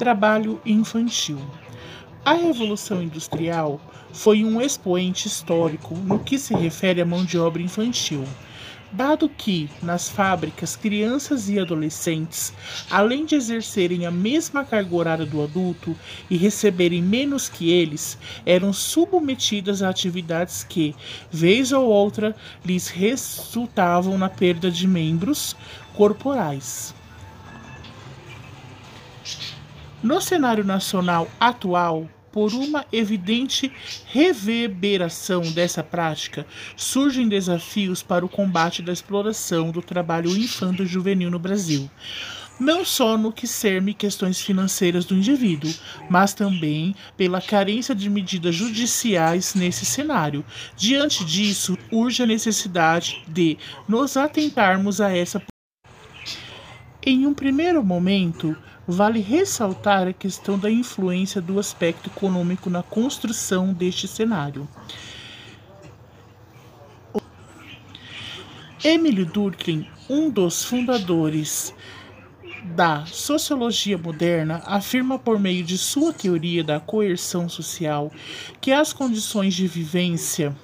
trabalho infantil. A Revolução Industrial foi um expoente histórico no que se refere à mão de obra infantil. Dado que, nas fábricas, crianças e adolescentes, além de exercerem a mesma carga horária do adulto e receberem menos que eles, eram submetidas a atividades que, vez ou outra, lhes resultavam na perda de membros corporais. No cenário nacional atual, por uma evidente reverberação dessa prática, surgem desafios para o combate da exploração do trabalho infanto-juvenil no Brasil. Não só no que cerne questões financeiras do indivíduo, mas também pela carência de medidas judiciais nesse cenário. Diante disso, urge a necessidade de nos atentarmos a essa. Em um primeiro momento, Vale ressaltar a questão da influência do aspecto econômico na construção deste cenário. Emily Durkheim, um dos fundadores da sociologia moderna, afirma por meio de sua teoria da coerção social que as condições de vivência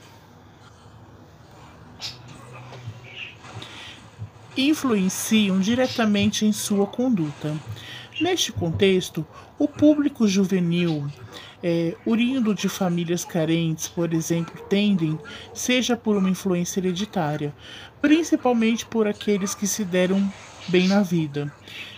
influenciam diretamente em sua conduta. Neste contexto, o público juvenil, é, oriundo de famílias carentes, por exemplo, tendem, seja por uma influência hereditária, principalmente por aqueles que se deram bem na vida,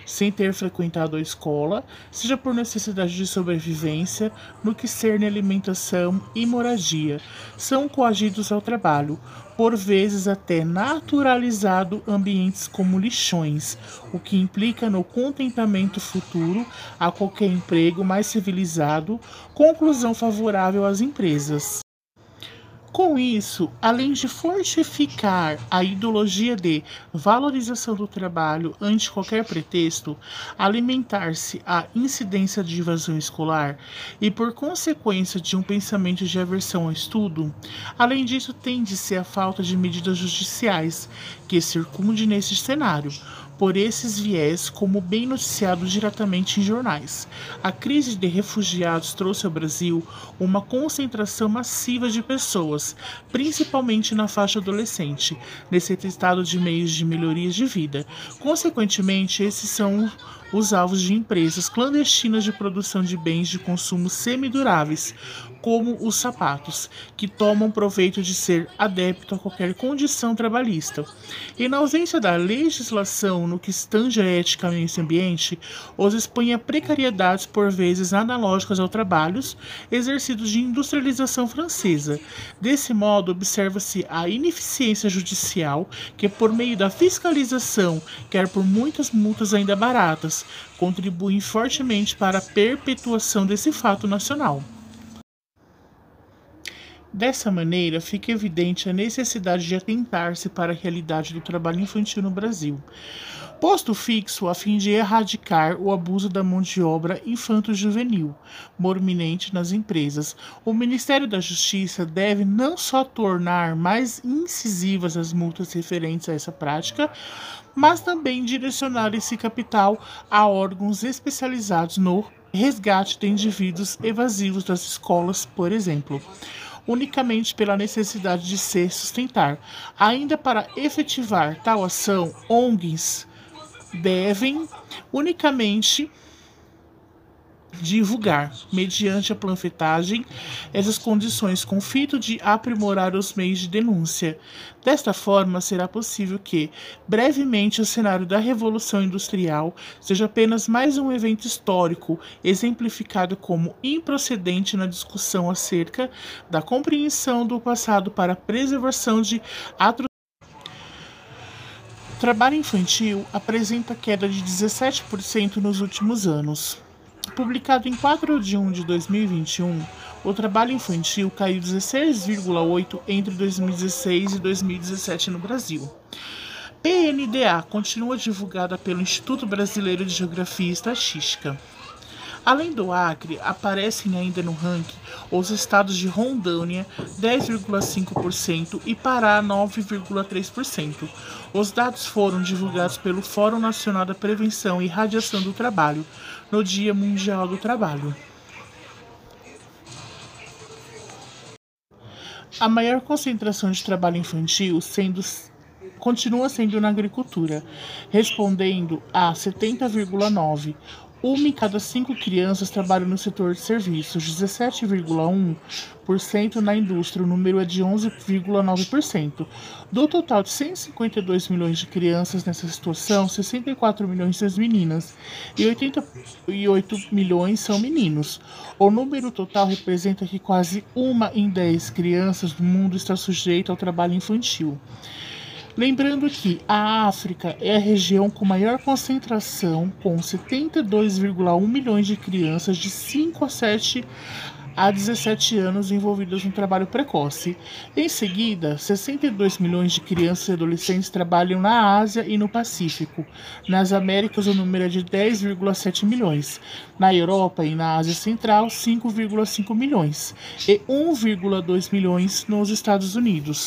sem ter frequentado a escola, seja por necessidade de sobrevivência, no que cerne alimentação e moradia, são coagidos ao trabalho, por vezes até naturalizado ambientes como lixões, o que implica no contentamento futuro a qualquer emprego mais civilizado, conclusão favorável às empresas. Com isso, além de fortificar a ideologia de valorização do trabalho ante qualquer pretexto, alimentar-se a incidência de evasão escolar e, por consequência de um pensamento de aversão ao estudo, além disso, tende-se a falta de medidas judiciais que circunde nesse cenário, por esses viés, como bem noticiado diretamente em jornais. A crise de refugiados trouxe ao Brasil uma concentração massiva de pessoas, principalmente na faixa adolescente, necessitado de meios de melhorias de vida. Consequentemente, esses são os alvos de empresas clandestinas de produção de bens de consumo semiduráveis, como os sapatos, que tomam proveito de ser adepto a qualquer condição trabalhista. E na ausência da legislação no que estange a ética nesse ambiente, os expõe a precariedades por vezes analógicas ao trabalhos exercidos de industrialização francesa. Desse modo, observa-se a ineficiência judicial, que por meio da fiscalização, quer por muitas multas ainda baratas, contribuem fortemente para a perpetuação desse fato nacional. Dessa maneira, fica evidente a necessidade de atentar-se para a realidade do trabalho infantil no Brasil, posto fixo a fim de erradicar o abuso da mão de obra infanto-juvenil, morminente nas empresas. O Ministério da Justiça deve não só tornar mais incisivas as multas referentes a essa prática, mas também direcionar esse capital a órgãos especializados no resgate de indivíduos evasivos das escolas, por exemplo unicamente pela necessidade de se sustentar. Ainda para efetivar tal ação, ONGs devem unicamente divulgar, mediante a panfletagem, essas condições com fito de aprimorar os meios de denúncia. Desta forma, será possível que, brevemente, o cenário da Revolução Industrial seja apenas mais um evento histórico, exemplificado como improcedente na discussão acerca da compreensão do passado para a preservação de atrocidades. O trabalho infantil apresenta queda de 17% nos últimos anos. Publicado em 4 de 1 de 2021, o trabalho infantil caiu 16,8% entre 2016 e 2017 no Brasil. PNDA continua divulgada pelo Instituto Brasileiro de Geografia e Estatística. Além do Acre, aparecem ainda no ranking os estados de Rondônia, 10,5% e Pará, 9,3%. Os dados foram divulgados pelo Fórum Nacional da Prevenção e Radiação do Trabalho no Dia Mundial do Trabalho. A maior concentração de trabalho infantil sendo continua sendo na agricultura, respondendo a 70,9. Uma em cada cinco crianças trabalha no setor de serviços, 17,1% na indústria, o número é de 11,9%. Do total de 152 milhões de crianças nessa situação, 64 milhões são meninas e 88 milhões são meninos. O número total representa que quase uma em dez crianças do mundo está sujeita ao trabalho infantil. Lembrando que a África é a região com maior concentração, com 72,1 milhões de crianças de 5 a 7 a 17 anos envolvidas no trabalho precoce. Em seguida, 62 milhões de crianças e adolescentes trabalham na Ásia e no Pacífico. Nas Américas, o número é de 10,7 milhões. Na Europa e na Ásia Central, 5,5 milhões. E 1,2 milhões nos Estados Unidos.